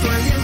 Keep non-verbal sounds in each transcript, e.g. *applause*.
Fue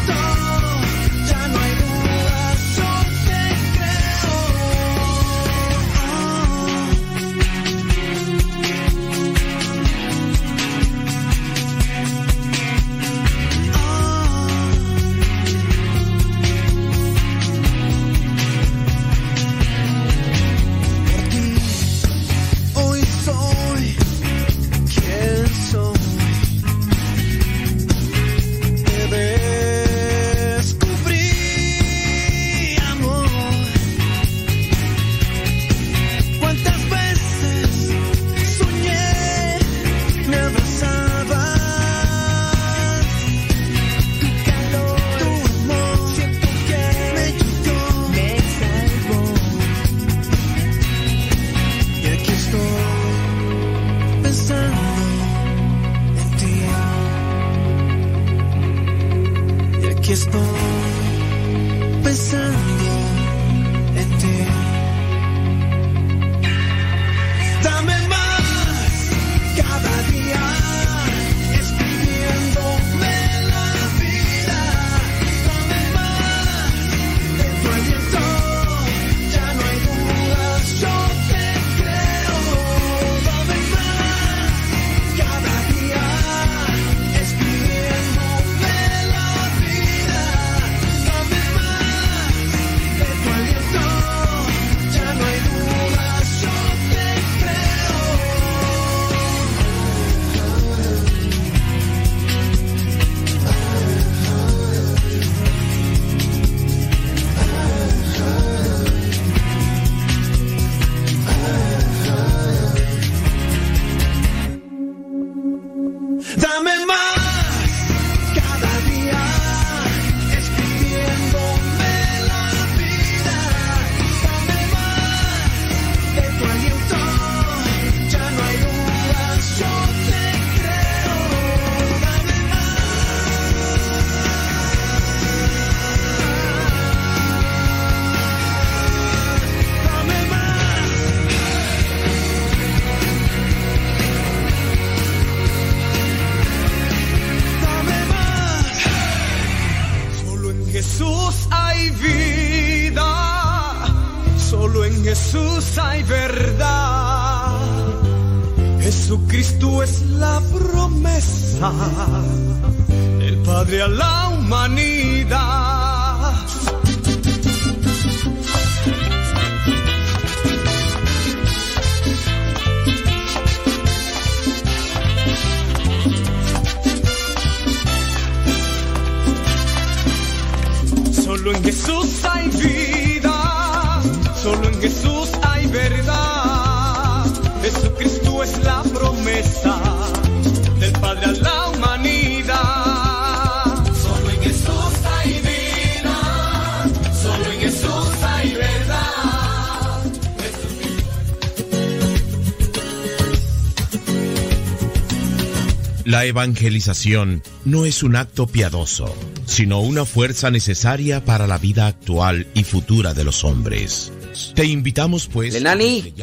La evangelización no es un acto piadoso, sino una fuerza necesaria para la vida actual y futura de los hombres. Te invitamos pues... Lenali,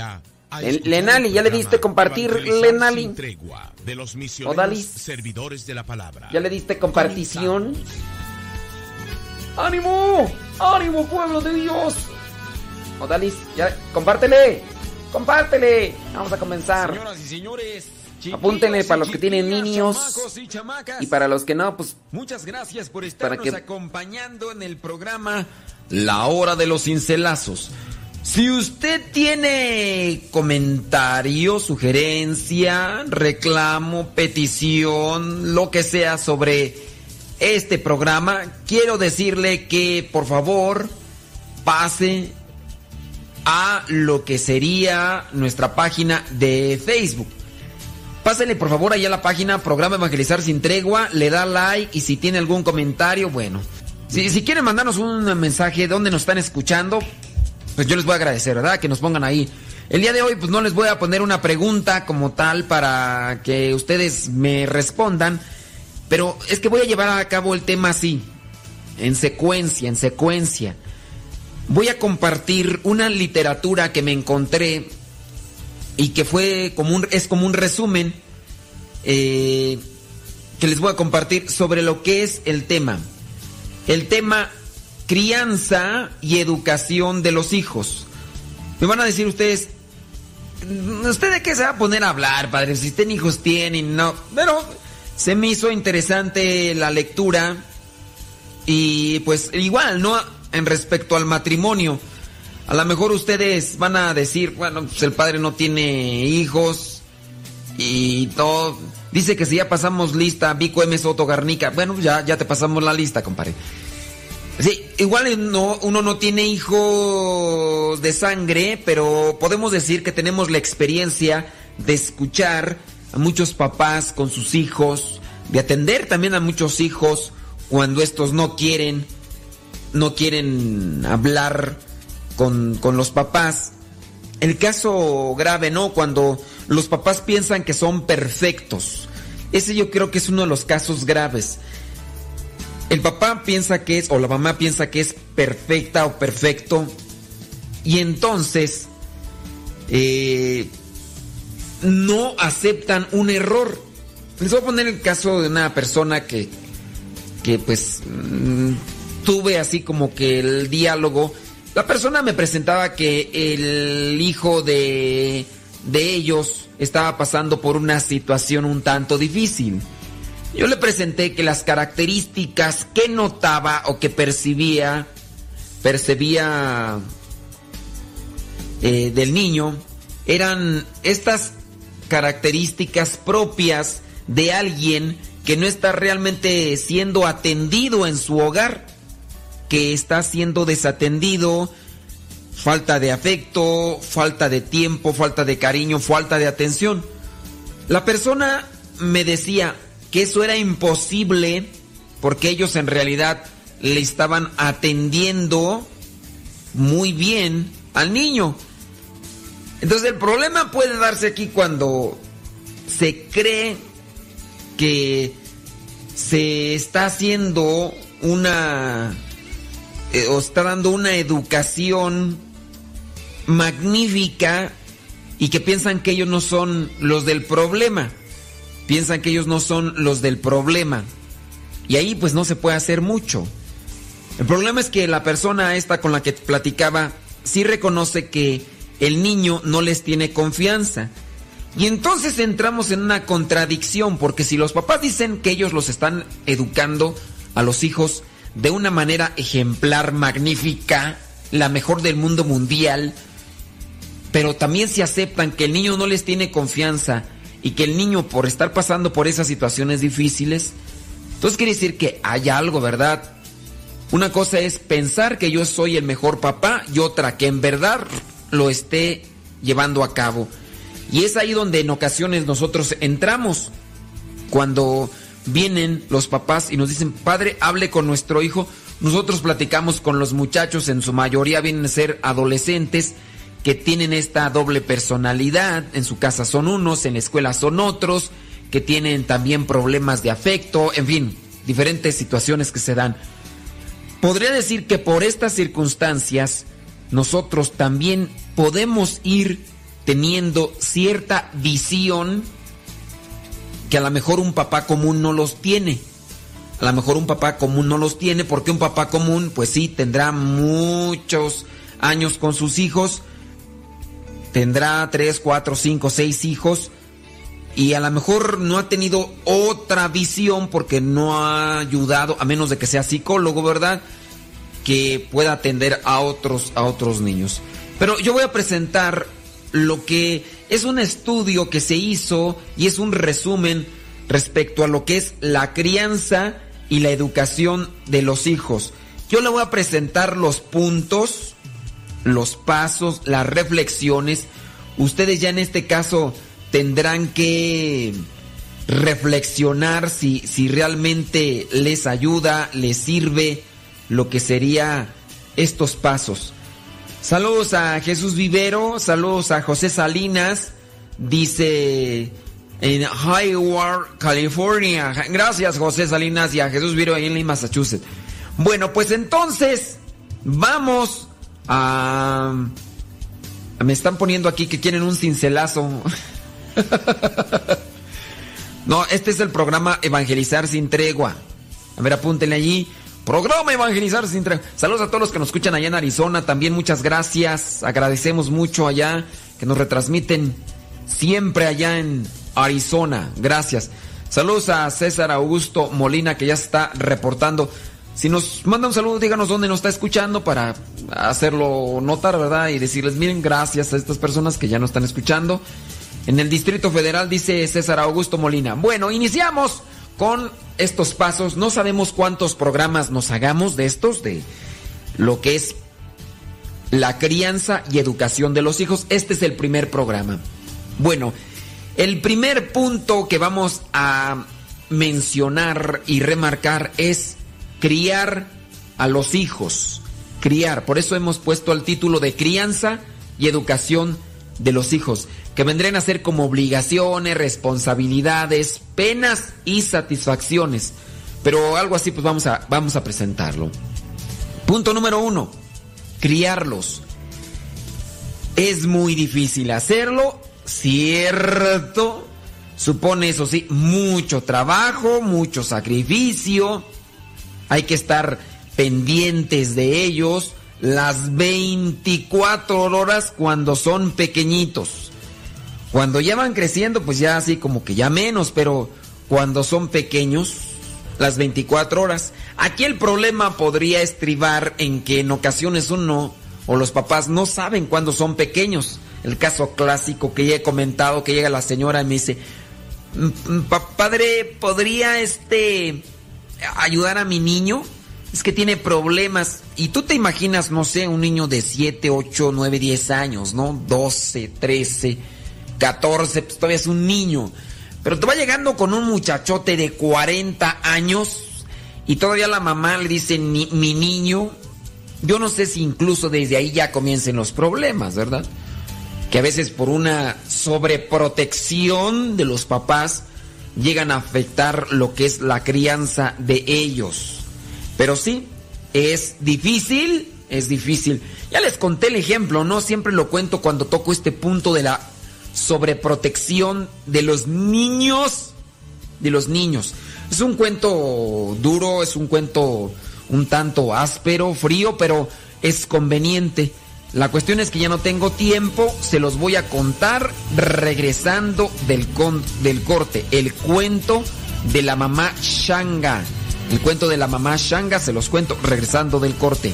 Lenali, ¿ya le diste compartir, Lenali? Odalis, servidores de la palabra. ¿Ya le diste compartición? ¡Ánimo! ¡Ánimo, pueblo de Dios! Odalis, ya, compártele, compártele. Vamos a comenzar. Señoras y señores, Apúntenle para los que tienen niños. y, para los que no, pues muchas gracias por estarnos acompañando en el programa La Hora de los Cincelazos. Si usted tiene comentario, sugerencia, reclamo, petición, lo que sea sobre este programa, quiero decirle que por favor pase a lo que sería nuestra página de Facebook Pásenle por favor allá a la página Programa Evangelizar sin Tregua, le da like y si tiene algún comentario, bueno. Si, si quieren mandarnos un mensaje de dónde nos están escuchando, pues yo les voy a agradecer, ¿verdad? Que nos pongan ahí. El día de hoy pues no les voy a poner una pregunta como tal para que ustedes me respondan, pero es que voy a llevar a cabo el tema así, en secuencia, en secuencia. Voy a compartir una literatura que me encontré y que fue como un, es como un resumen eh, que les voy a compartir sobre lo que es el tema. el tema crianza y educación de los hijos. Me van a decir ustedes, ¿usted de qué se va a poner a hablar, padre? Si tienen hijos, tienen, no. Pero se me hizo interesante la lectura y pues igual, ¿no? En respecto al matrimonio. A lo mejor ustedes van a decir, bueno, pues el padre no tiene hijos y todo. Dice que si ya pasamos lista, Vico M. Soto Garnica. Bueno, ya, ya te pasamos la lista, compadre. Sí, igual no, uno no tiene hijos de sangre, pero podemos decir que tenemos la experiencia de escuchar a muchos papás con sus hijos, de atender también a muchos hijos cuando estos no quieren, no quieren hablar con, los papás. El caso grave, ¿no? Cuando los papás piensan que son perfectos. Ese yo creo que es uno de los casos graves. El papá piensa que es, o la mamá piensa que es perfecta o perfecto, y entonces eh, no aceptan un error. Les voy a poner el caso de una persona que, que pues mm, tuve así como que el diálogo. La persona me presentaba que el hijo de, de ellos estaba pasando por una situación un tanto difícil. Yo le presenté que las características que notaba o que percibía, percibía eh, del niño, eran estas características propias de alguien que no está realmente siendo atendido en su hogar, que está siendo desatendido, falta de afecto, falta de tiempo, falta de cariño, falta de atención. La persona me decía, que eso era imposible porque ellos en realidad le estaban atendiendo muy bien al niño. Entonces el problema puede darse aquí cuando se cree que se está haciendo una eh, o está dando una educación magnífica y que piensan que ellos no son los del problema piensan que ellos no son los del problema. Y ahí pues no se puede hacer mucho. El problema es que la persona esta con la que platicaba sí reconoce que el niño no les tiene confianza. Y entonces entramos en una contradicción, porque si los papás dicen que ellos los están educando a los hijos de una manera ejemplar, magnífica, la mejor del mundo mundial, pero también si aceptan que el niño no les tiene confianza y que el niño por estar pasando por esas situaciones difíciles, entonces quiere decir que hay algo, ¿verdad? Una cosa es pensar que yo soy el mejor papá y otra que en verdad lo esté llevando a cabo. Y es ahí donde en ocasiones nosotros entramos. Cuando vienen los papás y nos dicen, padre, hable con nuestro hijo, nosotros platicamos con los muchachos, en su mayoría vienen a ser adolescentes, que tienen esta doble personalidad, en su casa son unos, en la escuela son otros, que tienen también problemas de afecto, en fin, diferentes situaciones que se dan. Podría decir que por estas circunstancias nosotros también podemos ir teniendo cierta visión que a lo mejor un papá común no los tiene. A lo mejor un papá común no los tiene porque un papá común pues sí tendrá muchos años con sus hijos, tendrá tres, cuatro, cinco, seis hijos y a lo mejor no ha tenido otra visión porque no ha ayudado, a menos de que sea psicólogo, ¿verdad? Que pueda atender a otros, a otros niños. Pero yo voy a presentar lo que es un estudio que se hizo y es un resumen respecto a lo que es la crianza y la educación de los hijos. Yo le voy a presentar los puntos los pasos, las reflexiones. Ustedes ya en este caso tendrán que reflexionar si, si realmente les ayuda, les sirve lo que sería estos pasos. Saludos a Jesús Vivero, saludos a José Salinas, dice en Hayward, California. Gracias José Salinas y a Jesús Vivero ahí en Massachusetts. Bueno, pues entonces vamos Ah, me están poniendo aquí que quieren un cincelazo. *laughs* no, este es el programa Evangelizar sin tregua. A ver, apúntenle allí. Programa Evangelizar sin. Saludos a todos los que nos escuchan allá en Arizona. También muchas gracias. Agradecemos mucho allá que nos retransmiten siempre allá en Arizona. Gracias. Saludos a César Augusto Molina que ya está reportando. Si nos manda un saludo, díganos dónde nos está escuchando para hacerlo notar, ¿verdad? Y decirles, miren, gracias a estas personas que ya nos están escuchando. En el Distrito Federal dice César Augusto Molina. Bueno, iniciamos con estos pasos. No sabemos cuántos programas nos hagamos de estos, de lo que es la crianza y educación de los hijos. Este es el primer programa. Bueno, el primer punto que vamos a mencionar y remarcar es criar a los hijos. Criar. Por eso hemos puesto el título de crianza y educación de los hijos, que vendrían a ser como obligaciones, responsabilidades, penas y satisfacciones. Pero algo así pues vamos a, vamos a presentarlo. Punto número uno, criarlos. Es muy difícil hacerlo, cierto. Supone, eso sí, mucho trabajo, mucho sacrificio. Hay que estar pendientes de ellos las 24 horas cuando son pequeñitos. Cuando ya van creciendo, pues ya así como que ya menos, pero cuando son pequeños, las 24 horas. Aquí el problema podría estribar en que en ocasiones uno o los papás no saben cuándo son pequeños. El caso clásico que ya he comentado, que llega la señora y me dice, padre, ¿podría este ayudar a mi niño? es que tiene problemas. Y tú te imaginas, no sé, un niño de 7, 8, 9, 10 años, ¿no? 12, 13, 14, pues todavía es un niño. Pero te va llegando con un muchachote de 40 años y todavía la mamá le dice, mi niño. Yo no sé si incluso desde ahí ya comiencen los problemas, ¿verdad? Que a veces por una sobreprotección de los papás llegan a afectar lo que es la crianza de ellos. Pero sí, es difícil, es difícil. Ya les conté el ejemplo, ¿no? Siempre lo cuento cuando toco este punto de la sobreprotección de los niños, de los niños. Es un cuento duro, es un cuento un tanto áspero, frío, pero es conveniente. La cuestión es que ya no tengo tiempo, se los voy a contar regresando del, del corte. El cuento de la mamá Shanga. El cuento de la mamá Shanga se los cuento regresando del corte.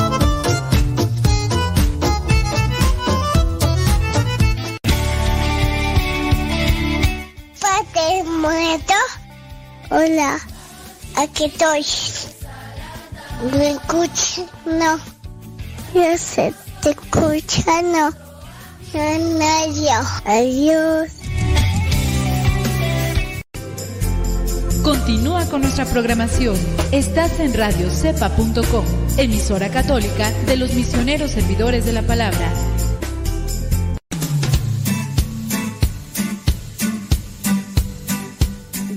Hola, aquí estoy. ¿Me escuchas? No. Yo sé, te escucha, no. No, Adiós. Continúa con nuestra programación. Estás en radiocepa.com, emisora católica de los misioneros servidores de la palabra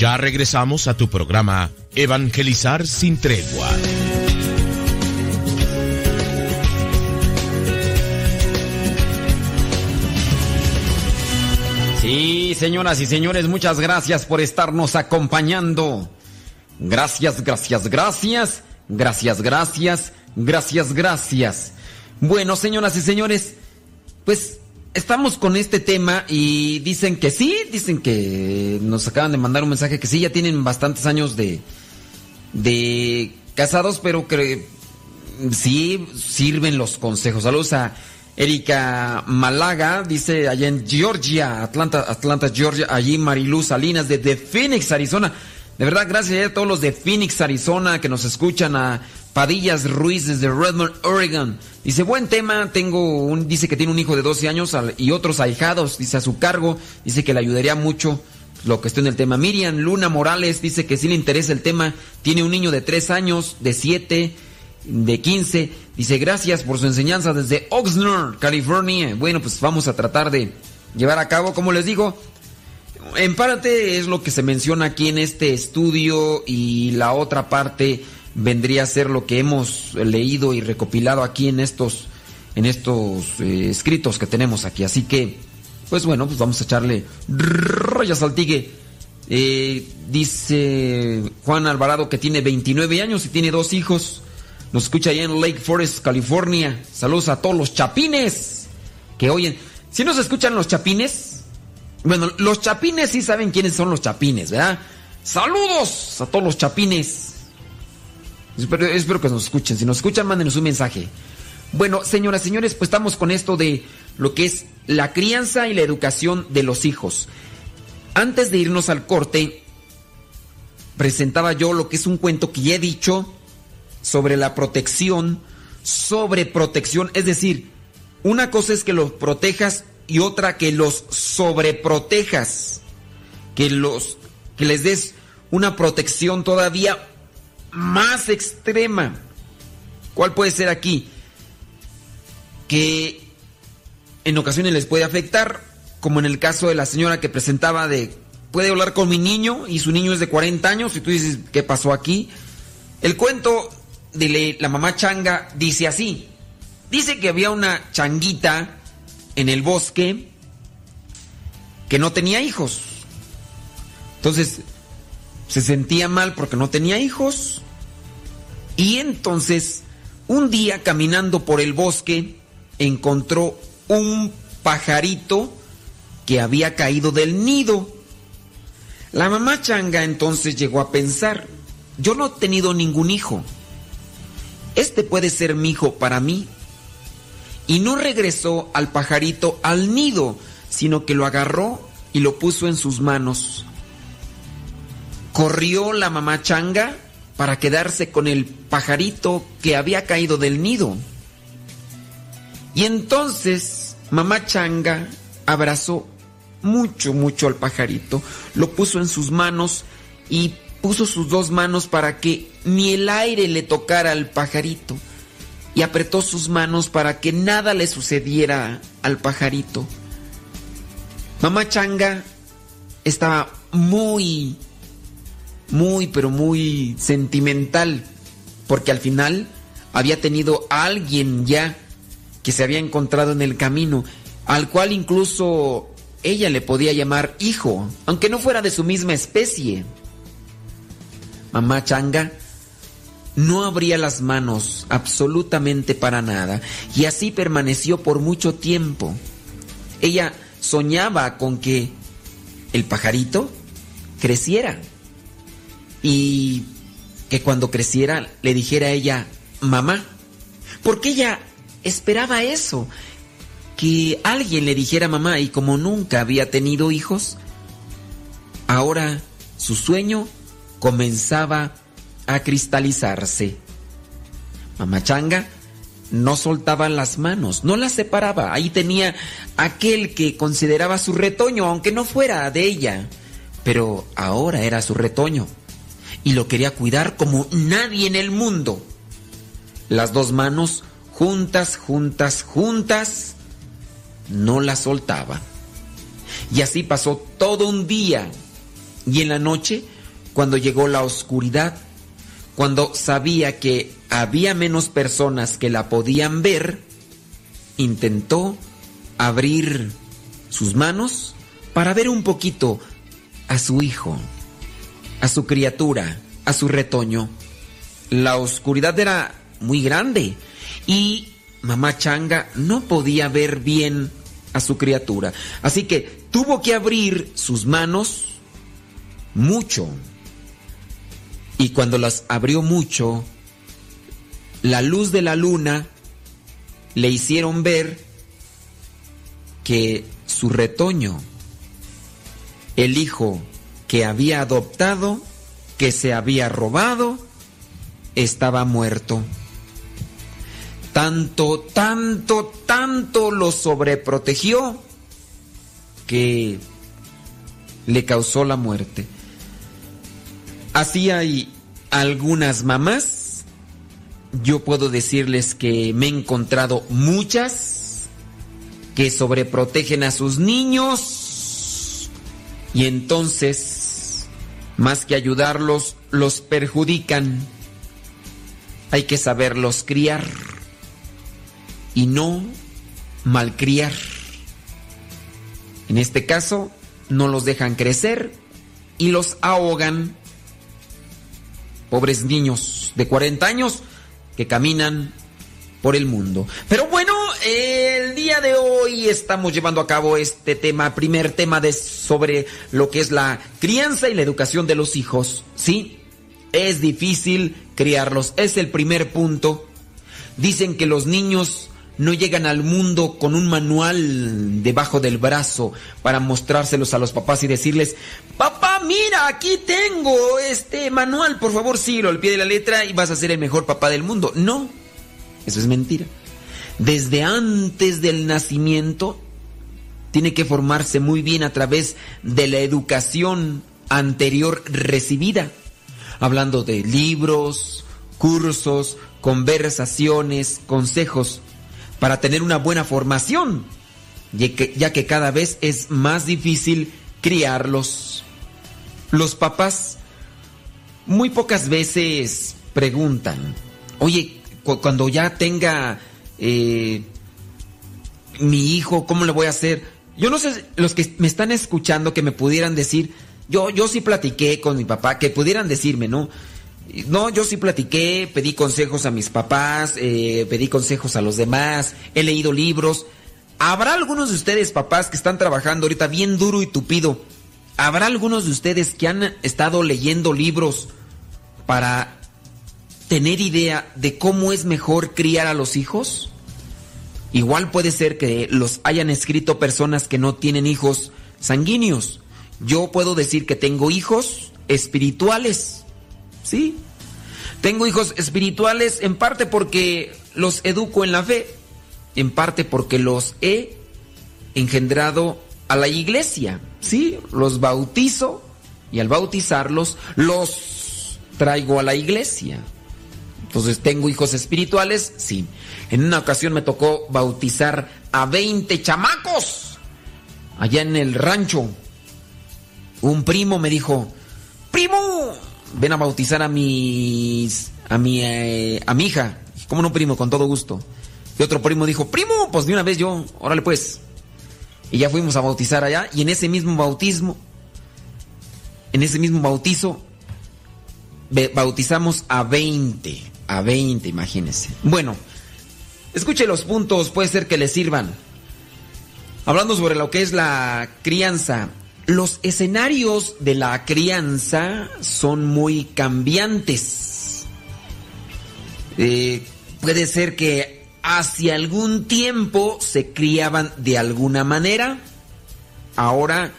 Ya regresamos a tu programa Evangelizar sin tregua. Sí, señoras y señores, muchas gracias por estarnos acompañando. Gracias, gracias, gracias, gracias, gracias, gracias, gracias. Bueno, señoras y señores, pues estamos con este tema y dicen que sí, dicen que nos acaban de mandar un mensaje que sí, ya tienen bastantes años de, de casados, pero que sí sirven los consejos. Saludos a Erika Malaga, dice allá en Georgia, Atlanta, Atlanta, Georgia, allí Mariluz Salinas de, Phoenix, Arizona. De verdad, gracias a todos los de Phoenix, Arizona, que nos escuchan, a Padillas Ruiz desde Redmond, Oregon. Dice, buen tema, tengo un, dice que tiene un hijo de 12 años y otros ahijados, dice a su cargo, dice que le ayudaría mucho lo que está en el tema. Miriam Luna Morales dice que sí le interesa el tema, tiene un niño de 3 años, de 7, de 15. Dice, gracias por su enseñanza desde Oxnard, California. Bueno, pues vamos a tratar de llevar a cabo, como les digo, en parte es lo que se menciona aquí en este estudio y la otra parte vendría a ser lo que hemos leído y recopilado aquí en estos, en estos eh, escritos que tenemos aquí. Así que, pues bueno, pues vamos a echarle rayas al tigue. Eh, dice Juan Alvarado que tiene 29 años y tiene dos hijos. Nos escucha allá en Lake Forest, California. Saludos a todos los chapines que oyen. Si nos escuchan los chapines, bueno, los chapines sí saben quiénes son los chapines, ¿verdad? Saludos a todos los chapines. Espero, que nos escuchen. Si nos escuchan, mándenos un mensaje. Bueno, señoras señores, pues estamos con esto de lo que es la crianza y la educación de los hijos. Antes de irnos al corte, presentaba yo lo que es un cuento que ya he dicho sobre la protección, sobre protección, es decir, una cosa es que los protejas y otra que los sobreprotejas, que los que les des una protección todavía más extrema. ¿Cuál puede ser aquí? Que en ocasiones les puede afectar, como en el caso de la señora que presentaba de puede hablar con mi niño y su niño es de 40 años y tú dices, ¿qué pasó aquí? El cuento de la mamá changa dice así. Dice que había una changuita en el bosque que no tenía hijos. Entonces se sentía mal porque no tenía hijos. Y entonces, un día caminando por el bosque, encontró un pajarito que había caído del nido. La mamá changa entonces llegó a pensar, yo no he tenido ningún hijo este puede ser mi hijo para mí. Y no regresó al pajarito al nido, sino que lo agarró y lo puso en sus manos. Corrió la mamá changa para quedarse con el pajarito que había caído del nido. Y entonces mamá changa abrazó mucho, mucho al pajarito, lo puso en sus manos y puso sus dos manos para que ni el aire le tocara al pajarito y apretó sus manos para que nada le sucediera al pajarito. Mamá Changa estaba muy, muy, pero muy sentimental, porque al final había tenido a alguien ya que se había encontrado en el camino, al cual incluso ella le podía llamar hijo, aunque no fuera de su misma especie mamá changa, no abría las manos absolutamente para nada y así permaneció por mucho tiempo. Ella soñaba con que el pajarito creciera y que cuando creciera le dijera a ella mamá, porque ella esperaba eso, que alguien le dijera mamá y como nunca había tenido hijos, ahora su sueño comenzaba a cristalizarse. Mamá Changa no soltaba las manos, no las separaba. Ahí tenía aquel que consideraba su retoño, aunque no fuera de ella, pero ahora era su retoño y lo quería cuidar como nadie en el mundo. Las dos manos juntas, juntas, juntas, no las soltaba. Y así pasó todo un día. Y en la noche, cuando llegó la oscuridad, cuando sabía que había menos personas que la podían ver, intentó abrir sus manos para ver un poquito a su hijo, a su criatura, a su retoño. La oscuridad era muy grande y mamá Changa no podía ver bien a su criatura. Así que tuvo que abrir sus manos mucho. Y cuando las abrió mucho, la luz de la luna le hicieron ver que su retoño, el hijo que había adoptado, que se había robado, estaba muerto. Tanto, tanto, tanto lo sobreprotegió que le causó la muerte. Así hay algunas mamás, yo puedo decirles que me he encontrado muchas que sobreprotegen a sus niños y entonces, más que ayudarlos, los perjudican. Hay que saberlos criar y no malcriar. En este caso, no los dejan crecer y los ahogan. Pobres niños de 40 años que caminan por el mundo. Pero bueno, el día de hoy estamos llevando a cabo este tema, primer tema de sobre lo que es la crianza y la educación de los hijos. Sí, es difícil criarlos, es el primer punto. Dicen que los niños no llegan al mundo con un manual debajo del brazo para mostrárselos a los papás y decirles, papá, mira, aquí tengo este manual, por favor, síguelo al pie de la letra y vas a ser el mejor papá del mundo. No, eso es mentira. Desde antes del nacimiento, tiene que formarse muy bien a través de la educación anterior recibida, hablando de libros, cursos, conversaciones, consejos para tener una buena formación, ya que, cada vez es más difícil criarlos. Los papás muy pocas veces preguntan, oye, cuando ya tenga eh, mi hijo, ¿cómo le voy a hacer? Yo no sé, los que me están escuchando que me pudieran decir, yo, yo sí platiqué con mi papá, que pudieran decirme, ¿no? No, yo sí platiqué, pedí consejos a mis papás, eh, pedí consejos a los demás, he leído libros. ¿Habrá algunos de ustedes, papás, que están trabajando ahorita bien duro y tupido? ¿Habrá algunos de ustedes que han estado leyendo libros para tener idea de cómo es mejor criar a los hijos? Igual puede ser que los hayan escrito personas que no tienen hijos sanguíneos. Yo puedo decir que tengo hijos espirituales Sí. Tengo hijos espirituales en parte porque los educo en la fe, en parte porque los he engendrado a la iglesia. Sí, los bautizo y al bautizarlos los traigo a la iglesia. Entonces, ¿tengo hijos espirituales? Sí. En una ocasión me tocó bautizar a 20 chamacos allá en el rancho. Un primo me dijo, primo, ven a bautizar a mis a mi eh, a mi hija. ¿Cómo no, primo? Con todo gusto. Y otro primo dijo, primo, pues de una vez yo, órale pues. Y ya fuimos a bautizar allá y en ese mismo bautismo, en ese mismo bautizo, bautizamos a 20, a 20, imagínense. Bueno, escuche los puntos, puede ser que les sirvan. Hablando sobre lo que es la crianza los escenarios de la crianza son muy cambiantes. Eh, puede ser que hace algún tiempo se criaban de alguna manera. Ahora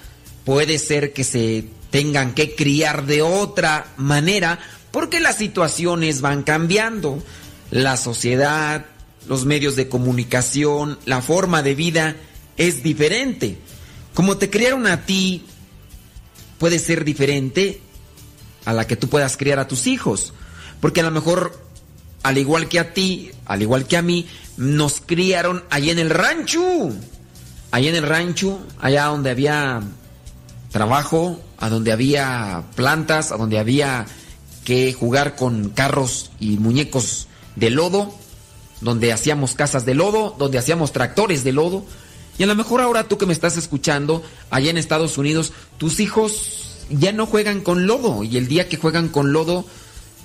puede ser que se tengan que criar de otra manera porque las situaciones van cambiando. La sociedad, los medios de comunicación, la forma de vida es diferente. Como te criaron a ti, puede ser diferente a la que tú puedas criar a tus hijos. Porque a lo mejor, al igual que a ti, al igual que a mí, nos criaron allí en el rancho. Allí en el rancho, allá donde había trabajo, a donde había plantas, a donde había que jugar con carros y muñecos de lodo, donde hacíamos casas de lodo, donde hacíamos tractores de lodo. Y a lo mejor ahora tú que me estás escuchando, allá en Estados Unidos, tus hijos ya no juegan con lodo. Y el día que juegan con lodo,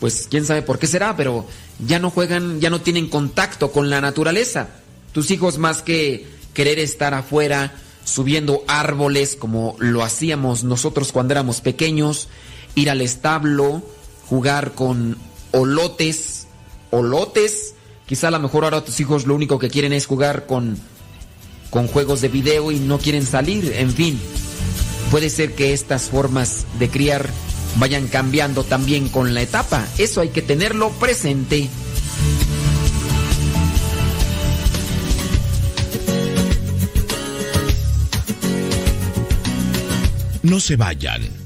pues quién sabe por qué será, pero ya no juegan, ya no tienen contacto con la naturaleza. Tus hijos más que querer estar afuera subiendo árboles como lo hacíamos nosotros cuando éramos pequeños, ir al establo, jugar con olotes, olotes. Quizá a lo mejor ahora tus hijos lo único que quieren es jugar con con juegos de video y no quieren salir, en fin. Puede ser que estas formas de criar vayan cambiando también con la etapa. Eso hay que tenerlo presente. No se vayan.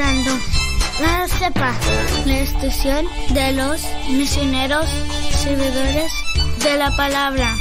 Escuchando la CEPA, la estación de los misioneros servidores de la palabra.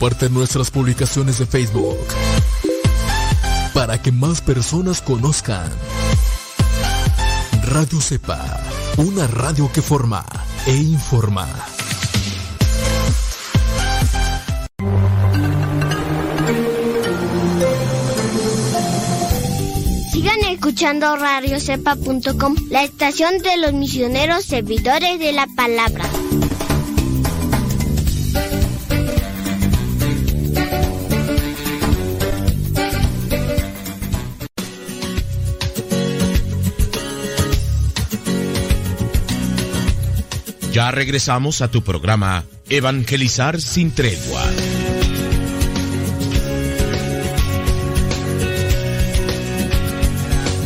Comparte nuestras publicaciones de Facebook para que más personas conozcan Radio Cepa, una radio que forma e informa. Sigan escuchando radiocepa.com, la estación de los misioneros servidores de la palabra. Ya regresamos a tu programa Evangelizar sin tregua.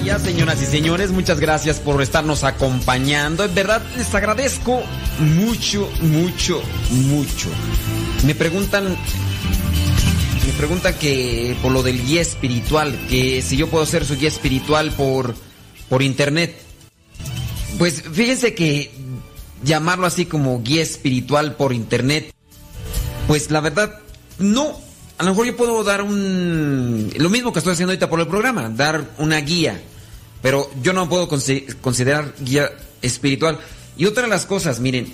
Ya, señoras y señores, muchas gracias por estarnos acompañando. En verdad, les agradezco mucho, mucho, mucho. Me preguntan me preguntan que por lo del guía espiritual, que si yo puedo ser su guía espiritual por, por internet. Pues fíjense que llamarlo así como guía espiritual por internet, pues la verdad, no. A lo mejor yo puedo dar un... Lo mismo que estoy haciendo ahorita por el programa, dar una guía. Pero yo no puedo considerar guía espiritual. Y otra de las cosas, miren,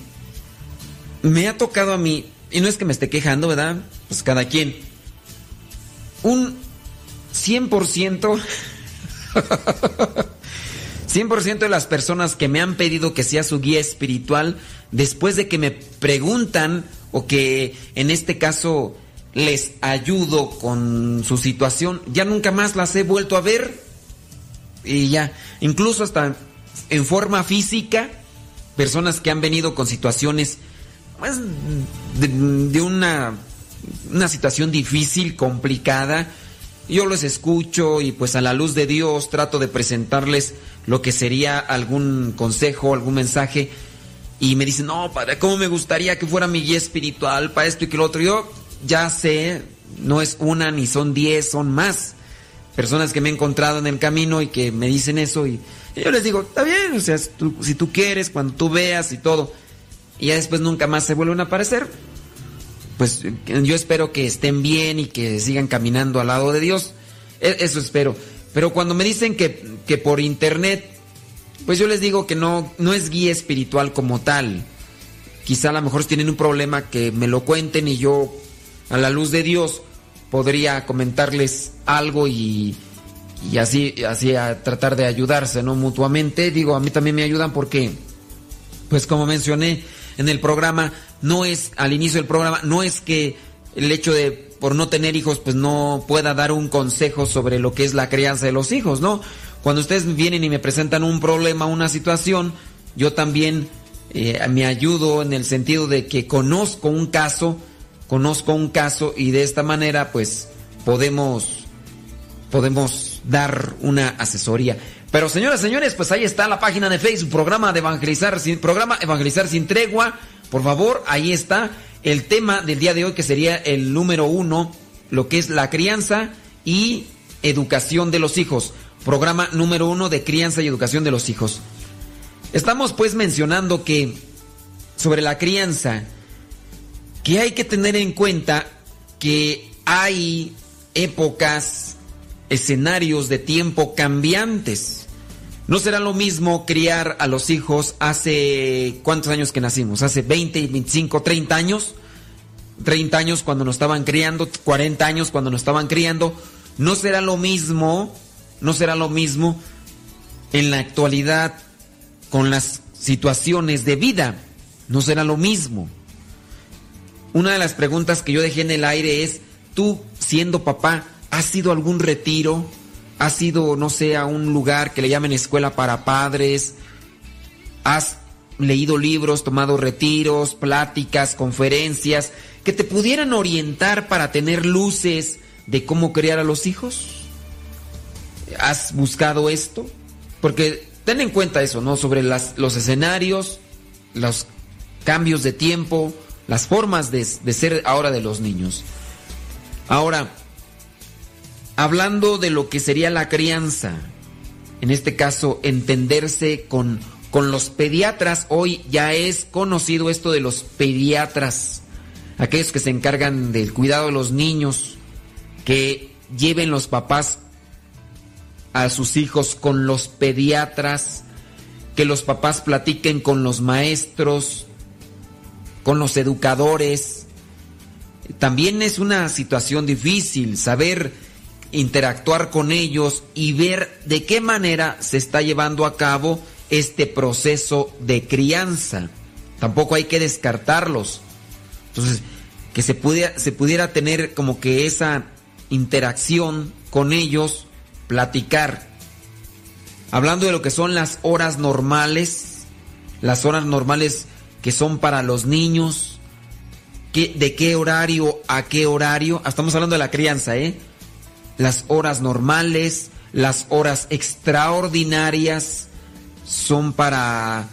me ha tocado a mí, y no es que me esté quejando, ¿verdad? Pues cada quien. Un 100%... *laughs* 100% de las personas que me han pedido que sea su guía espiritual, después de que me preguntan o que en este caso les ayudo con su situación, ya nunca más las he vuelto a ver. Y ya, incluso hasta en forma física, personas que han venido con situaciones pues, de, una una situación difícil, complicada. Yo los escucho y pues a la luz de Dios trato de presentarles lo que sería algún consejo, algún mensaje. Y me dicen, no, padre, ¿cómo me gustaría que fuera mi guía espiritual para esto y que lo otro? Yo ya sé, no es una ni son diez, son más personas que me he encontrado en el camino y que me dicen eso y, yo les digo, está bien, o sea, si tú quieres, cuando tú veas y todo, y ya después nunca más se vuelven a aparecer, pues yo espero que estén bien y que sigan caminando al lado de Dios. E, eso espero. Pero cuando me dicen que, que por internet, pues yo les digo que no, no es guía espiritual como tal. Quizá a lo mejor tienen un problema que me lo cuenten y yo, a la luz de Dios, podría comentarles algo y, y así, así a tratar de ayudarse, ¿no? Mutuamente. Digo, a mí también me ayudan porque, pues como mencioné en el programa, no es, al inicio del programa, no es que el hecho de por no tener hijos, pues no pueda dar un consejo sobre lo que es la crianza de los hijos, ¿no? Cuando ustedes vienen y me presentan un problema, una situación, yo también eh, me ayudo en el sentido de que conozco un caso, conozco un caso y de esta manera pues podemos, podemos dar una asesoría. Pero señoras, señores, pues ahí está la página de Facebook, programa de evangelizar sin, programa Evangelizar sin tregua. Por favor, ahí está el tema del día de hoy que sería el número uno, lo que es la crianza y educación de los hijos. Programa número uno de crianza y educación de los hijos. Estamos pues mencionando que sobre la crianza, que hay que tener en cuenta que hay épocas, escenarios de tiempo cambiantes. No será lo mismo criar a los hijos hace cuántos años que nacimos, hace 20, 25, 30 años, 30 años cuando nos estaban criando, 40 años cuando nos estaban criando. No será lo mismo, no será lo mismo en la actualidad con las situaciones de vida. No será lo mismo. Una de las preguntas que yo dejé en el aire es, tú siendo papá, ¿has ido a algún retiro? ¿Has ido, no sé, a un lugar que le llamen escuela para padres? ¿Has leído libros, tomado retiros, pláticas, conferencias que te pudieran orientar para tener luces de cómo criar a los hijos? ¿Has buscado esto? Porque ten en cuenta eso, ¿no? Sobre los escenarios, los cambios de tiempo, las formas de, ser ahora de los niños. Ahora, hablando de lo que sería la crianza, en este caso entenderse con, con los pediatras, hoy ya es conocido esto de los pediatras, aquellos que se encargan del cuidado de los niños, que lleven los papás a sus hijos con los pediatras, que los papás platiquen con los maestros, con los educadores. También es una situación difícil saber interactuar con ellos y ver de qué manera se está llevando a cabo este proceso de crianza. Tampoco hay que descartarlos. Entonces, que se pudiera, se pudiera tener como que esa interacción con ellos, platicar. Hablando de lo que son las horas normales, las horas normales que son para los niños, de qué horario a qué horario. Estamos hablando de la crianza, ¿eh? Las horas normales, las horas extraordinarias son para,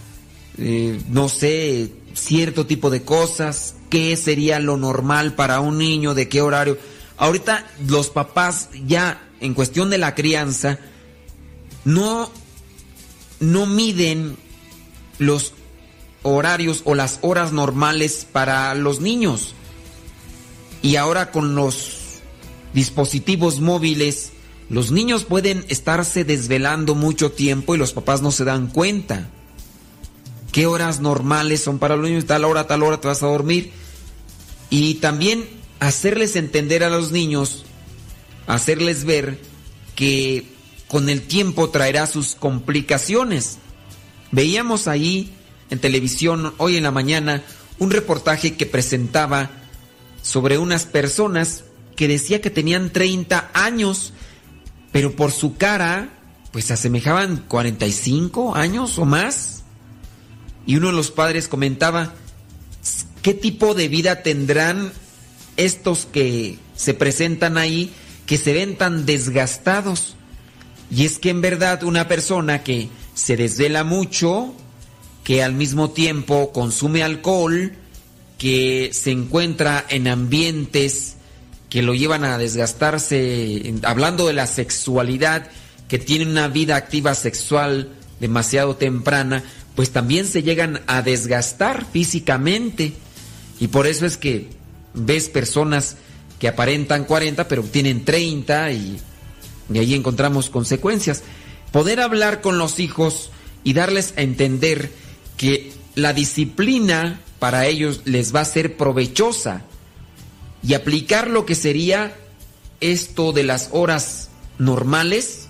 eh, no sé, cierto tipo de cosas. ¿Qué sería lo normal para un niño? ¿De qué horario? Ahorita los papás ya en cuestión de la crianza no, no miden los horarios o las horas normales para los niños. Y ahora con los dispositivos móviles, los niños pueden estarse desvelando mucho tiempo y los papás no se dan cuenta. ¿Qué horas normales son para los niños? Tal hora, tal hora te vas a dormir. Y también hacerles entender a los niños, hacerles ver que con el tiempo traerá sus complicaciones. Veíamos ahí en televisión hoy en la mañana un reportaje que presentaba sobre unas personas que decía que tenían 30 años, pero por su cara pues se asemejaban 45 años o más. Y uno de los padres comentaba, ¿qué tipo de vida tendrán estos que se presentan ahí que se ven tan desgastados. Y es que en verdad una persona que se desvela mucho, que al mismo tiempo consume alcohol, que se encuentra en ambientes que lo llevan a desgastarse, hablando de la sexualidad, que tiene una vida activa sexual demasiado temprana, pues también se llegan a desgastar físicamente. Y por eso es que ves personas que aparentan 40 pero tienen 30 y, y ahí encontramos consecuencias. Poder hablar con los hijos y darles a entender que la disciplina para ellos les va a ser provechosa y aplicar lo que sería esto de las horas normales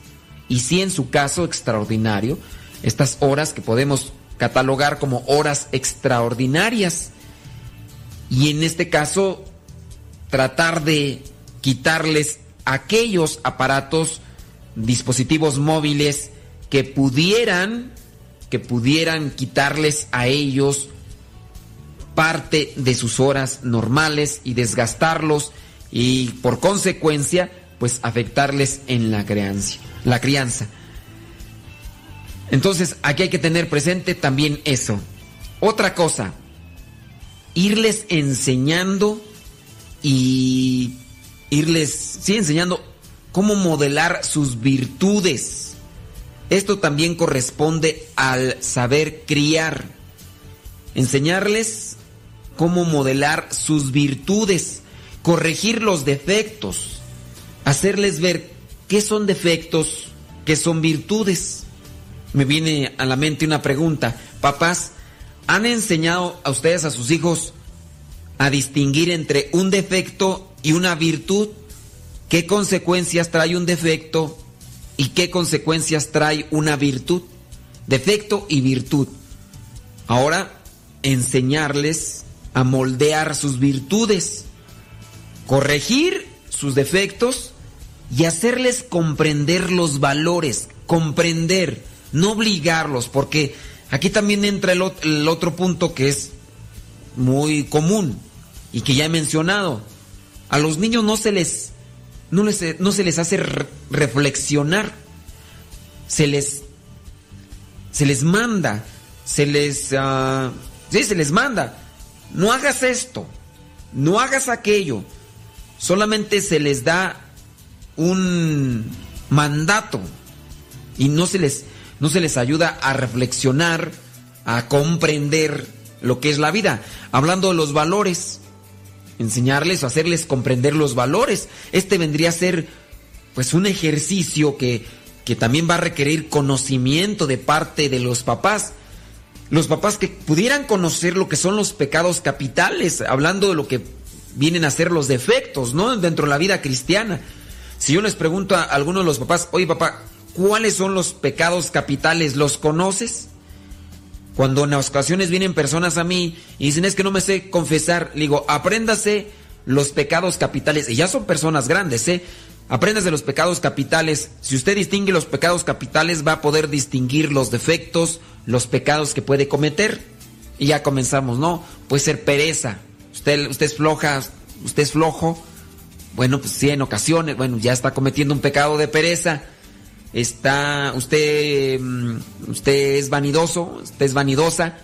y si en su caso extraordinario, estas horas que podemos catalogar como horas extraordinarias. Y en este caso tratar de quitarles aquellos aparatos, dispositivos móviles que pudieran que pudieran quitarles a ellos parte de sus horas normales y desgastarlos y por consecuencia pues afectarles en la crianza, la crianza. Entonces, aquí hay que tener presente también eso. Otra cosa, irles enseñando y irles, sí, enseñando cómo modelar sus virtudes. Esto también corresponde al saber criar. Enseñarles cómo modelar sus virtudes, corregir los defectos, hacerles ver qué son defectos, qué son virtudes. Me viene a la mente una pregunta. Papás, ¿han enseñado a ustedes a sus hijos a distinguir entre un defecto y una virtud? ¿Qué consecuencias trae un defecto y qué consecuencias trae una virtud? Defecto y virtud. Ahora, enseñarles a moldear sus virtudes, corregir sus defectos y hacerles comprender los valores, comprender, no obligarlos, porque aquí también entra el, otro punto que es muy común y que ya he mencionado. A los niños no se les no, se les hace reflexionar. Se les se les manda, se les uh, sí, se les manda. No hagas esto, no hagas aquello. Solamente se les da un mandato y no se les no se les ayuda a reflexionar, a comprender lo que es la vida. Hablando de los valores, enseñarles o hacerles comprender los valores. Este vendría a ser pues un ejercicio que, que también va a requerir conocimiento de parte de los papás. Los papás que pudieran conocer lo que son los pecados capitales, hablando de lo que vienen a ser los defectos, ¿no? Dentro de la vida cristiana. Si yo les pregunto a algunos de los papás, oye papá, ¿cuáles son los pecados capitales? ¿Los conoces? Cuando en ocasiones vienen personas a mí y dicen es que no me sé confesar, digo, apréndase los pecados capitales. Y ya son personas grandes, ¿eh? Apréndase los pecados capitales. Si usted distingue los pecados capitales, va a poder distinguir los defectos, los pecados que puede cometer. Y ya comenzamos, ¿no? Puede ser pereza. Usted, usted es floja, usted es flojo. Bueno, pues sí, en ocasiones, bueno, ya está cometiendo un pecado de pereza está usted mm, usted es vanidoso, usted es vanidosa,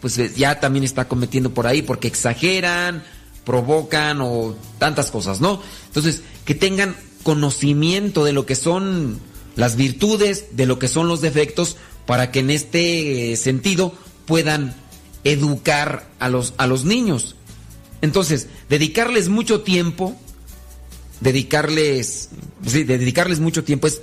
pues eh, ya también está cometiendo por ahí porque exageran, provocan o tantas cosas, ¿no? Entonces, que tengan conocimiento de lo que son las virtudes, de lo que son los defectos para que en este sentido puedan educar a los a los niños. Entonces, dedicarles mucho tiempo dedicarles sí, dedicarles mucho tiempo es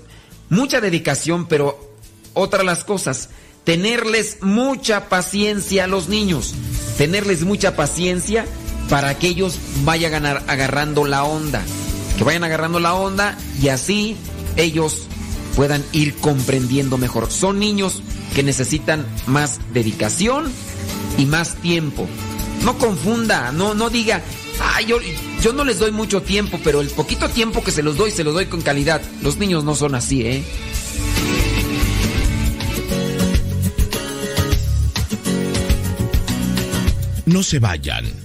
mucha dedicación, pero otra de las cosas, tenerles mucha paciencia a los niños, tenerles mucha paciencia para que ellos vayan agarrando la onda, que vayan agarrando la onda y así ellos puedan ir comprendiendo mejor. Son niños que necesitan más dedicación y más tiempo. No confunda, no, no diga, ay, yo, yo no les doy mucho tiempo, pero el poquito tiempo que se los doy, se los doy con calidad. Los niños no son así, ¿eh? No se vayan.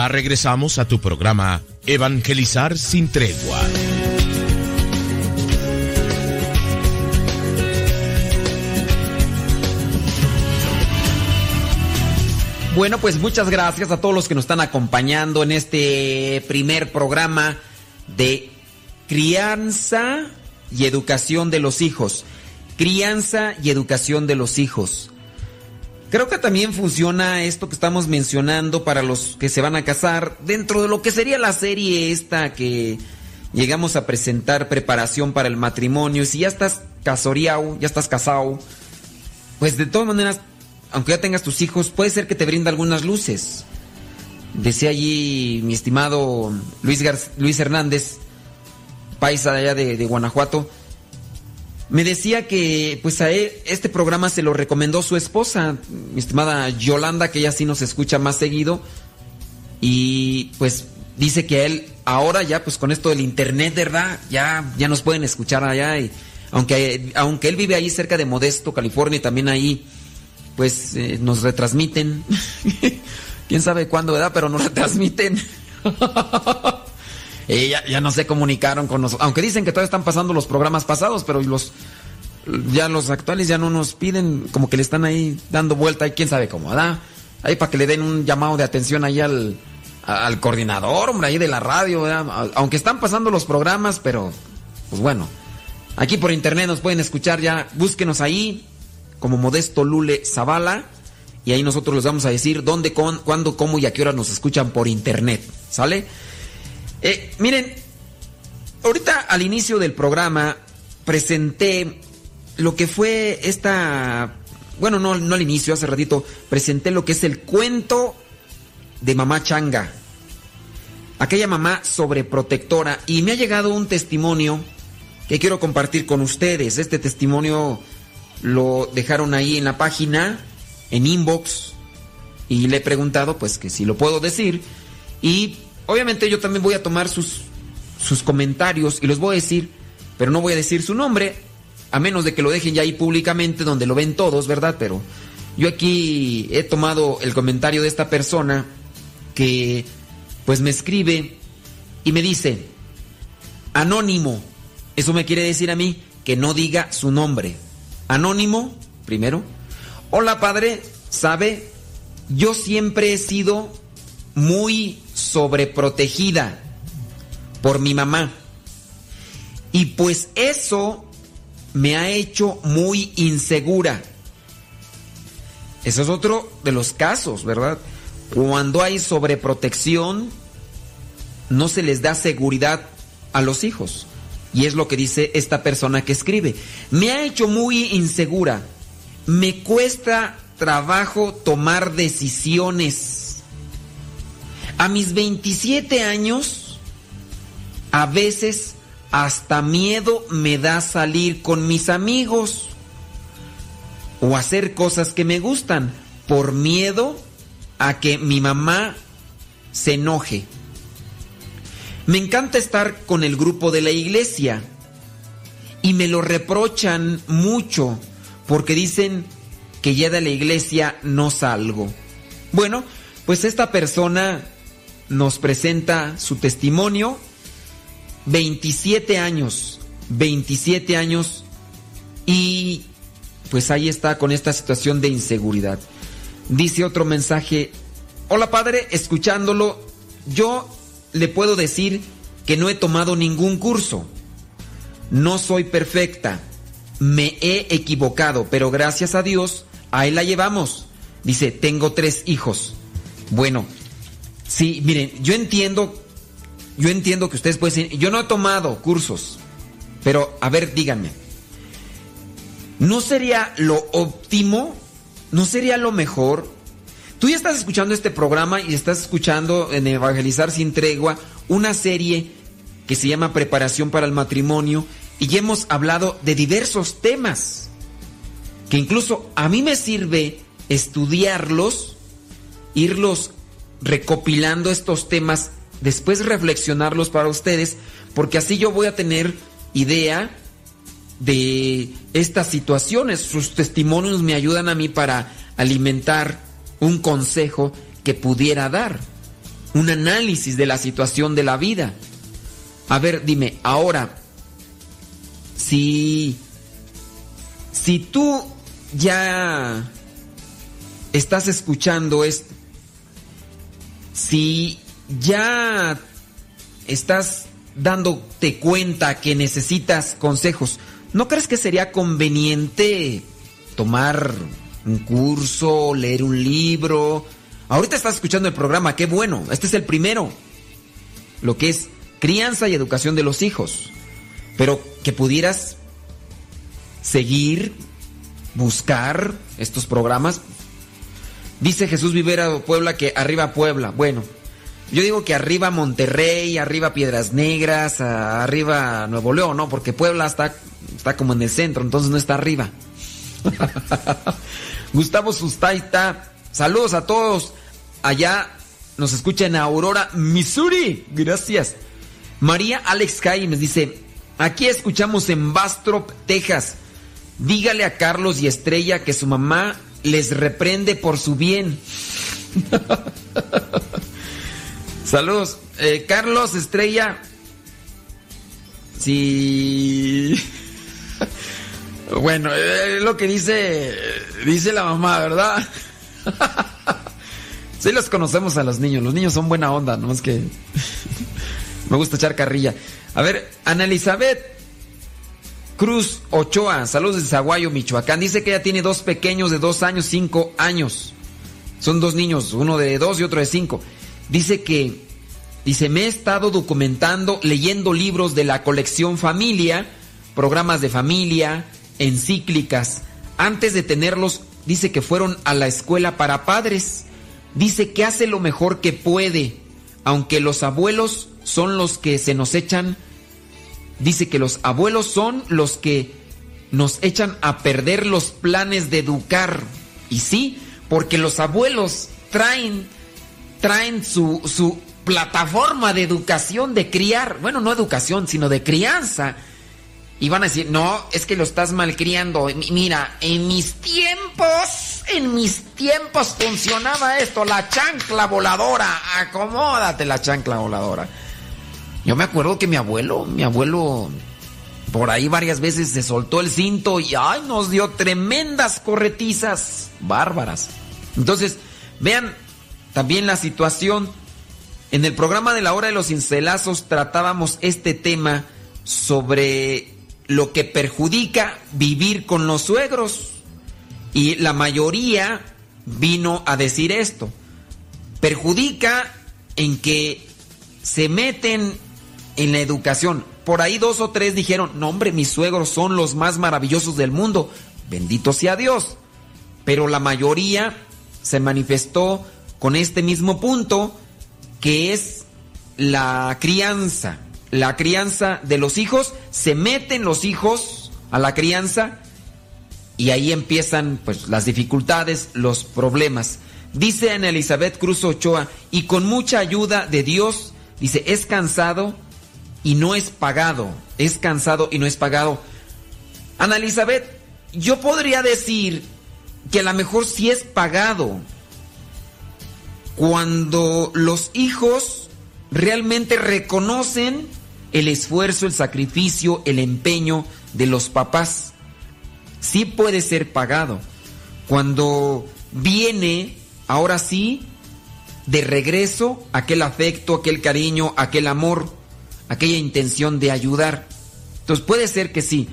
Ya regresamos a tu programa Evangelizar sin tregua. Bueno, pues muchas gracias a todos los que nos están acompañando en este primer programa de crianza y educación de los hijos. Crianza y educación de los hijos. Creo que también funciona esto que estamos mencionando para los que se van a casar dentro de lo que sería la serie esta que llegamos a presentar preparación para el matrimonio. Si ya estás casoreado, ya estás casado, pues de todas maneras, aunque ya tengas tus hijos, puede ser que te brinda algunas luces. Decía allí mi estimado Luis, Luis Hernández, paisa de allá de, Guanajuato, me decía que pues a él este programa se lo recomendó su esposa, mi estimada Yolanda, que ella sí nos escucha más seguido. Y pues dice que él ahora ya pues con esto del internet, ¿verdad? Ya, ya nos pueden escuchar allá. Y, aunque, aunque él vive ahí cerca de Modesto, California, también ahí pues eh, nos retransmiten. *laughs* Quién sabe cuándo, ¿verdad? Pero nos retransmiten. *laughs* ya, no se comunicaron con nosotros. Aunque dicen que todavía están pasando los programas pasados, pero los ya los actuales ya no nos piden, como que le están ahí dando vuelta y quién sabe cómo, ¿verdad? Ahí para que le den un llamado de atención ahí al, al coordinador, hombre, ahí de la radio, Aunque están pasando los programas, pero pues bueno. Aquí por internet nos pueden escuchar ya, búsquenos ahí como Modesto Lule Zavala y ahí nosotros les vamos a decir dónde, cuándo, cómo y a qué hora nos escuchan por internet, ¿sale? Eh, miren, ahorita al inicio del programa presenté lo que fue esta, bueno, no, no al inicio, hace ratito, presenté lo que es el cuento de mamá changa. Aquella mamá sobreprotectora. Y me ha llegado un testimonio que quiero compartir con ustedes. Este testimonio lo dejaron ahí en la página, en inbox. Y le he preguntado, pues, que si lo puedo decir. Y Obviamente yo también voy a tomar sus, sus comentarios y los voy a decir, pero no voy a decir su nombre, a menos de que lo dejen ya ahí públicamente donde lo ven todos, ¿verdad? Pero yo aquí he tomado el comentario de esta persona que pues me escribe y me dice, anónimo, eso me quiere decir a mí que no diga su nombre. Anónimo, primero. Hola padre, ¿sabe? Yo siempre he sido muy sobreprotegida por mi mamá. Y pues eso me ha hecho muy insegura. Ese es otro de los casos, ¿verdad? Cuando hay sobreprotección, no se les da seguridad a los hijos. Y es lo que dice esta persona que escribe. Me ha hecho muy insegura. Me cuesta trabajo tomar decisiones. A mis 27 años, a veces hasta miedo me da salir con mis amigos o hacer cosas que me gustan por miedo a que mi mamá se enoje. Me encanta estar con el grupo de la iglesia y me lo reprochan mucho porque dicen que ya de la iglesia no salgo. Bueno, pues esta persona nos presenta su testimonio. 27 años, 27 años y pues ahí está con esta situación de inseguridad. Dice otro mensaje, hola padre, escuchándolo, yo le puedo decir que no he tomado ningún curso. No soy perfecta. Me he equivocado, pero gracias a Dios, ahí la llevamos. Dice, tengo tres hijos. Bueno, sí, miren, yo entiendo, yo entiendo que ustedes pueden yo no he tomado cursos, pero a ver, díganme, ¿no sería lo óptimo? ¿No sería lo mejor Tú ya estás escuchando este programa y estás escuchando en Evangelizar sin tregua una serie que se llama Preparación para el matrimonio y ya hemos hablado de diversos temas que incluso a mí me sirve estudiarlos, irlos recopilando estos temas, después reflexionarlos para ustedes, porque así yo voy a tener idea de estas situaciones. Sus testimonios me ayudan a mí para alimentar un consejo que pudiera dar, un análisis de la situación de la vida. A ver, dime, ahora, si, si tú ya estás escuchando esto, si ya estás dándote cuenta que necesitas consejos, ¿no crees que sería conveniente tomar un curso, leer un libro. Ahorita estás escuchando el programa, qué bueno. Este es el primero. Lo que es crianza y educación de los hijos. Pero que pudieras seguir, buscar estos programas. Dice Jesús Vivera Puebla que arriba Puebla. Bueno, yo digo que arriba Monterrey, arriba Piedras Negras, arriba Nuevo León, ¿no? Porque Puebla está, está como en el centro, entonces no está arriba. *laughs* Gustavo Sustaita, saludos a todos. Allá nos escucha en Aurora, Missouri. Gracias. María Alex Jaimes dice, aquí escuchamos en Bastrop, Texas. Dígale a Carlos y Estrella que su mamá les reprende por su bien. Saludos. Eh, Carlos Estrella. Sí. *laughs* Bueno, es lo que dice, dice la mamá, ¿verdad? *laughs* sí los conocemos a los niños, los niños son buena onda, nomás que *laughs* me gusta echar carrilla. A ver, Ana Elizabeth Cruz Ochoa, saludos de Zaguayo, Michoacán, dice que ella tiene dos pequeños de dos años, cinco años. Son dos niños, uno de dos y otro de cinco. Dice que, dice, me he estado documentando, leyendo libros de la colección familia, programas de familia, encíclicas. Antes de tenerlos, dice que fueron a la escuela para padres. Dice que hace lo mejor que puede, aunque los abuelos son los que se nos echan. Dice que los abuelos son los que nos echan a perder los planes de educar. Y sí, porque los abuelos traen, traen su, su plataforma de educación, de criar, bueno, no educación, sino de crianza y van a decir, no, es que lo estás malcriando. Mira, en mis tiempos, en mis tiempos funcionaba esto, la chancla voladora. Acomódate la chancla voladora. Yo me acuerdo que mi abuelo, mi abuelo por ahí varias veces se soltó el cinto y ay, nos dio tremendas corretizas bárbaras. Entonces, vean también la situación. En el programa de la hora de los cincelazos tratábamos este tema sobre lo que perjudica vivir con los suegros. Y la mayoría vino a decir esto. Perjudica en que se meten en la educación. Por ahí dos o tres dijeron, no hombre, mis suegros son los más maravillosos del mundo. Bendito sea Dios. Pero la mayoría se manifestó con este mismo punto, que es la crianza. La crianza de los hijos, se meten los hijos a la crianza y ahí empiezan pues las dificultades, los problemas. Dice Ana Elizabeth Cruz Ochoa, y con mucha ayuda de Dios, dice, es cansado y no es pagado. Es cansado y no es pagado. Ana Elizabeth, yo podría decir que a lo mejor sí es pagado cuando los hijos realmente reconocen el esfuerzo, el sacrificio, el empeño de los papás. Sí puede ser pagado. Cuando viene, ahora sí, de regreso aquel afecto, aquel cariño, aquel amor aquella intención de ayudar. Entonces puede ser que sí,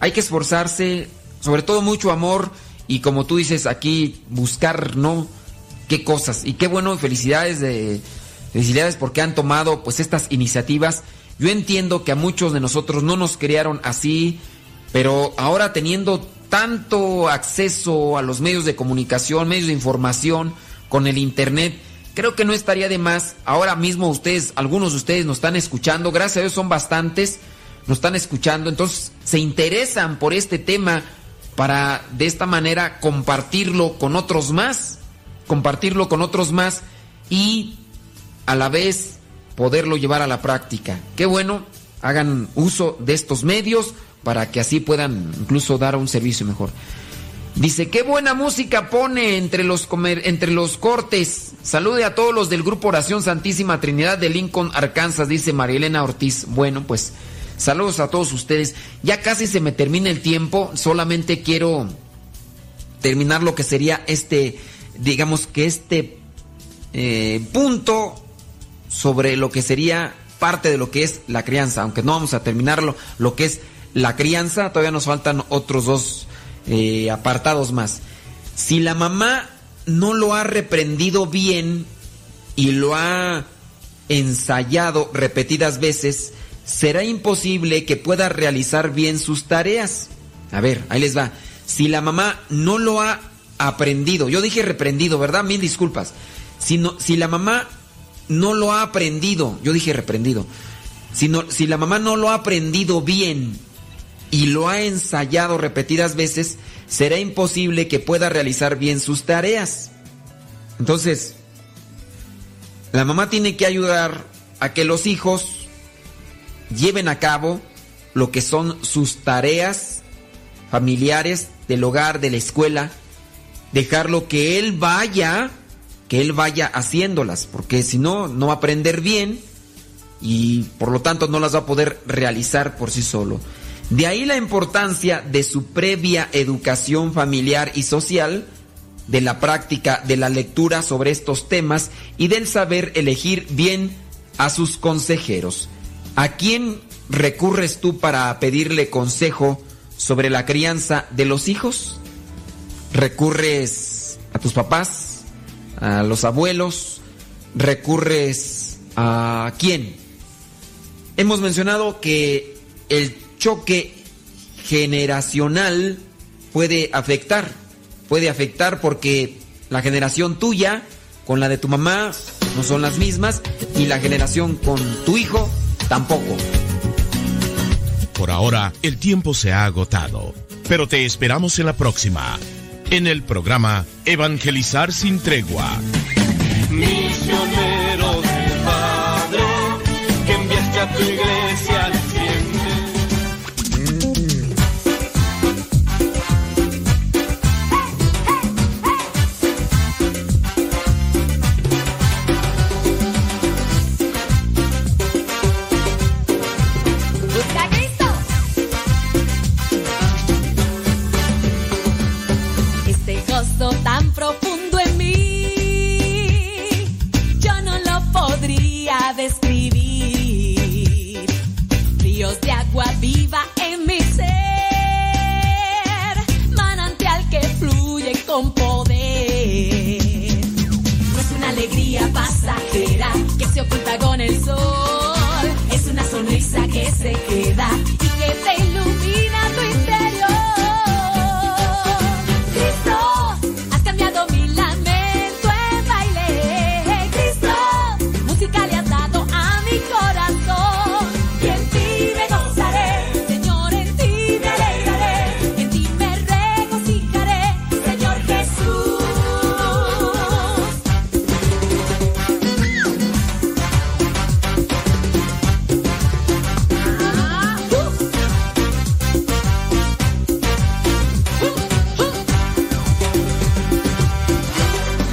hay que esforzarse, sobre todo mucho amor y como tú dices aquí, buscar, ¿no? Qué cosas. Y qué bueno, felicidades de felicidades porque han tomado pues estas iniciativas. Yo entiendo que a muchos de nosotros no nos criaron así, pero ahora teniendo tanto acceso a los medios de comunicación, medios de información, con el internet, creo que no estaría de más. Ahora mismo ustedes, algunos de ustedes nos están escuchando, gracias a Dios son bastantes, nos están escuchando, entonces se interesan por este tema para de esta manera compartirlo con otros más, compartirlo con otros más y a la vez poderlo llevar a la práctica. Qué bueno, hagan uso de estos medios para que así puedan incluso dar un servicio mejor. Dice, qué buena música pone entre los, entre los cortes. Salude a todos los del grupo Oración Santísima Trinidad de Lincoln, Arkansas, dice Marielena Ortiz. Bueno, pues saludos a todos ustedes. Ya casi se me termina el tiempo, solamente quiero terminar lo que sería este, digamos que este eh, punto sobre lo que sería parte de lo que es la crianza, aunque no vamos a terminarlo, lo que es la crianza, todavía nos faltan otros dos eh, apartados más. Si la mamá no lo ha reprendido bien y lo ha ensayado repetidas veces, será imposible que pueda realizar bien sus tareas. A ver, ahí les va. Si la mamá no lo ha aprendido, yo dije reprendido, ¿verdad? Mil disculpas. Si, si la mamá no lo ha aprendido, yo dije reprendido. Si, si la mamá no lo ha aprendido bien y lo ha ensayado repetidas veces, será imposible que pueda realizar bien sus tareas. Entonces, la mamá tiene que ayudar a que los hijos lleven a cabo lo que son sus tareas familiares del hogar, de la escuela, dejarlo que él vaya, que él vaya haciéndolas, porque si no, no va a aprender bien y por lo tanto no las va a poder realizar por sí solo. De ahí la importancia de su previa educación familiar y social, de la práctica de la lectura sobre estos temas y del saber elegir bien a sus consejeros. ¿A quién recurres tú para pedirle consejo sobre la crianza de los hijos? ¿Recurres a tus papás? ¿A los abuelos? ¿Recurres a quién? Hemos mencionado que el choque generacional puede afectar. Puede afectar porque la generación tuya con la de tu mamá no son las mismas y la generación con tu hijo tampoco. Por ahora, el tiempo se ha agotado, pero te esperamos en la próxima, en el programa Evangelizar sin tregua. Misionero del Padre, que enviaste a tu